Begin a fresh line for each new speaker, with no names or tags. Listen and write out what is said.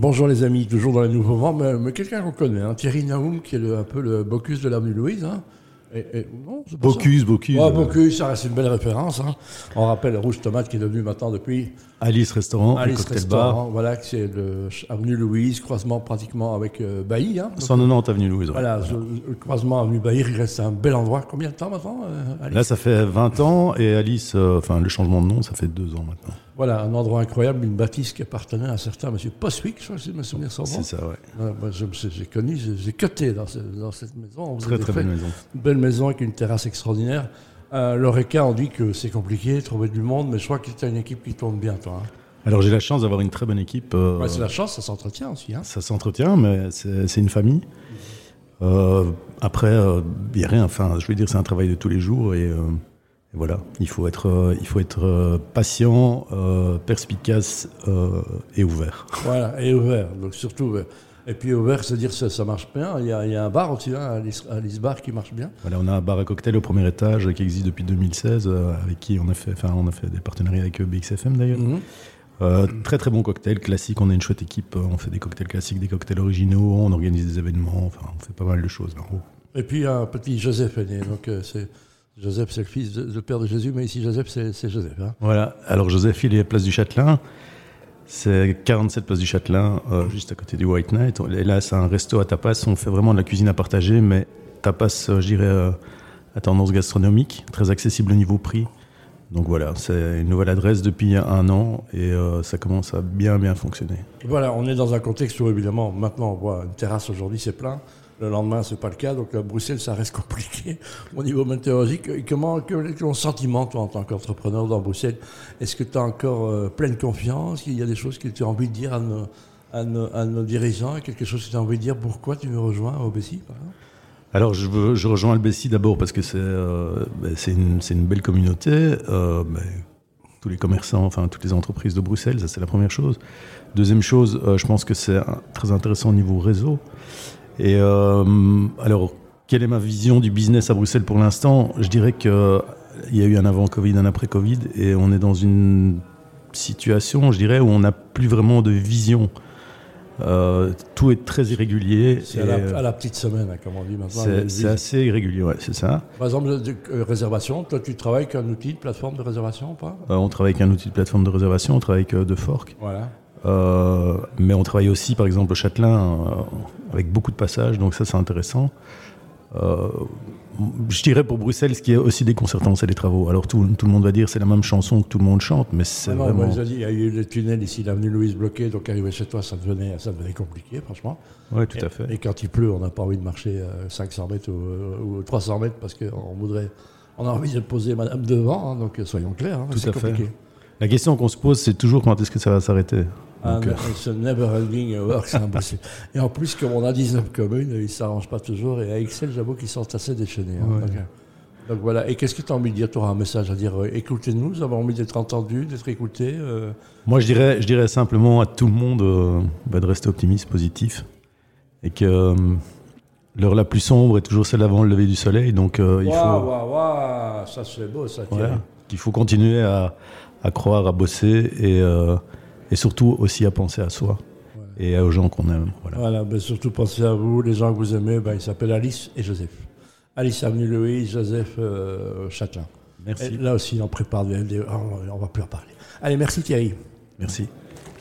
Bonjour les amis, toujours dans les nouveaux vents, mais, mais quelqu'un qu'on connaît, hein, Thierry Naoum, qui est le- un peu le Bocuse de l'avenue Louise. Hein. Et, et- non, pas ça.
Bocuse, Bocuse.
Ouais, Bocuse, ça reste une belle référence. Hein. On rappelle Rouge Tomate qui est devenu maintenant depuis
Alice Restaurant,
Alice
bar.
Restaurant. Voilà, que c'est le ch- avenue Louise, croisement pratiquement avec euh, Bailly. Hein. Donc,
190 avenue Louise.
voilà, ce- le croisement avenue Bailly, il reste un bel endroit. Combien de temps maintenant euh, Alice?
Là, ça fait 20 ans et Alice, euh, enfin, le changement de nom, ça fait 2 ans maintenant.
Voilà, un endroit incroyable, une bâtisse qui appartenait à un certain monsieur Postwick, je crois, si mes souvenirs sont bons.
C'est ça, ouais.
Ouais, moi, j'ai connu, j'ai cuté dans, ce- dans cette maison. On
Très, très belle maison.
Une belle maison avec une terrasse extraordinaire. Euh, L'Oreca, on dit que c'est compliqué, trouver du monde, mais je crois que tu as une équipe qui tourne bien, toi. hein.
Alors, j'ai la chance d'avoir une très bonne équipe. euh,
Ouais, c'est la chance, ça s'entretient aussi. Hein.
ça s'entretient, mais c'est une famille. Euh, après, il n'y a rien. Enfin, je veux dire, c'est un travail de tous les jours euh, et voilà. Il faut être, euh, il faut être euh, patient, euh, perspicace euh, et ouvert.
Voilà, et ouvert, donc surtout ouvert. Et puis ouvert, c'est-à-dire que ça, ça marche bien. Il y, a, il y a un bar aussi, hein, Alice, Alice Bar, qui marche bien.
Voilà, on a un bar à cocktail au premier étage qui existe depuis 2016, euh, avec qui on a fait, enfin, on a fait des partenariats avec BXFM d'ailleurs.
Mhm.
Très très bon cocktail classique. On a une chouette équipe. On fait des cocktails classiques, des cocktails originaux. On organise des événements. Enfin, on fait pas mal de choses. là, en gros.
Et puis un petit Joseph. Donc c'est Joseph, c'est le fils, de, le père de Jésus, mais ici Joseph, c'est Joseph. hein.
Voilà. Alors Joseph, il est à Place du Châtelain. C'est 47 Place du Châtelain, euh, juste à côté du White Knight. Et là, c'est un resto à tapas. On fait vraiment de la cuisine à partager, mais tapas, euh, je dirais, euh, à tendance gastronomique, très accessible au niveau prix. Donc voilà, c'est une nouvelle adresse depuis un an et euh, ça commence à bien bien fonctionner.
Voilà, on est dans un contexte où évidemment, maintenant on voit une terrasse aujourd'hui, c'est plein. Le lendemain, c'est pas le cas. Donc à Bruxelles, ça reste compliqué au niveau météorologique. Comment, quel est ton sentiment, toi, en tant qu'entrepreneur dans Bruxelles? Est-ce que tu as encore euh, pleine confiance? Il y a des choses que tu as envie de dire à nos, à nos, dirigeants? Quelque chose que tu as envie de dire Pourquoi tu me rejoins au Bessie,
Alors, je, rejoins le Bessie d'abord parce que c'est euh, ben, une, une belle communauté. Euh, ben, tous les commerçants, enfin toutes les entreprises de Bruxelles, ça c'est la première chose. Deuxième chose, je pense que c'est très intéressant au niveau réseau. Et euh, alors, quelle est ma vision du business à Bruxelles pour l'instant? Je dirais que il y a eu un avant Covid, un après Covid, et on est dans une situation, je dirais, où on n'a plus vraiment de vision. Euh, tout est très irrégulier.
C'est à, la-
euh,
à la petite semaine, hein, comme on dit maintenant.
c'est assez irrégulier, ouais, c'est ça.
Par exemple, de, euh, réservation, toi tu travailles avec un outil de plateforme de réservation ou pas?
Euh, on travaille avec un outil de plateforme de réservation, on travaille avec euh, De Fork.
Voilà.
Euh, mais on travaille aussi, par exemple, au Châtelain, euh, avec beaucoup de passages, donc ça c'est intéressant. Euh, je dirais pour Bruxelles, ce qui est aussi déconcertant, c'est les travaux. Alors tout, tout le monde va dire c'est la même chanson que tout le monde chante, mais c'est
non,
vraiment.
dit, il y a eu le tunnel ici, l'avenue Louise bloquée, donc arriver chez toi, ça devenait, ça devenait compliqué, franchement.
Ouais, tout à fait.
Et quand il pleut, on n'a pas envie de marcher euh, 500 mètres ou, ou 300 mètres parce qu'on voudrait, on a envie de poser madame devant, hein, donc soyons clairs, hein,
Tout
c'est
à fait. La question qu'on se pose, c'est toujours quand est-ce que ça va s'arrêter? Donc, euh,
c'est never ending work, c'est impossible. Et en plus, comme on a 19 communes, ils ne s'arrangent pas toujours. Et à Excel, j'avoue qu'ils sont assez déchaînés. hein.
Ouais.
Donc, euh, donc voilà. Et qu'est-ce que tu as envie de dire Tu auras un message à dire euh, écoutez-nous, nous avons envie d'être entendus, d'être écoutés. euh,
Moi, je dirais, je dirais simplement à tout le monde euh, bah, de rester optimiste, positif, et que euh, l'heure la plus sombre est toujours celle avant le lever du soleil. Donc, euh, il faut,
waouh, waouh, ça c'est beau, ça.
voilà, qu'il faut continuer à, à croire, à bosser, et, euh, et surtout aussi à penser à soi et aux gens qu'on aime. Voilà.
Voilà, ben surtout pensez à vous, les gens que vous aimez, ben, ils s'appellent Alice et Joseph. Alice Avenue Louise, Joseph euh, Châtelain.
Merci.
Et là aussi, on prépare des, des- oh, on va plus en parler. Allez, merci Thierry.
Merci.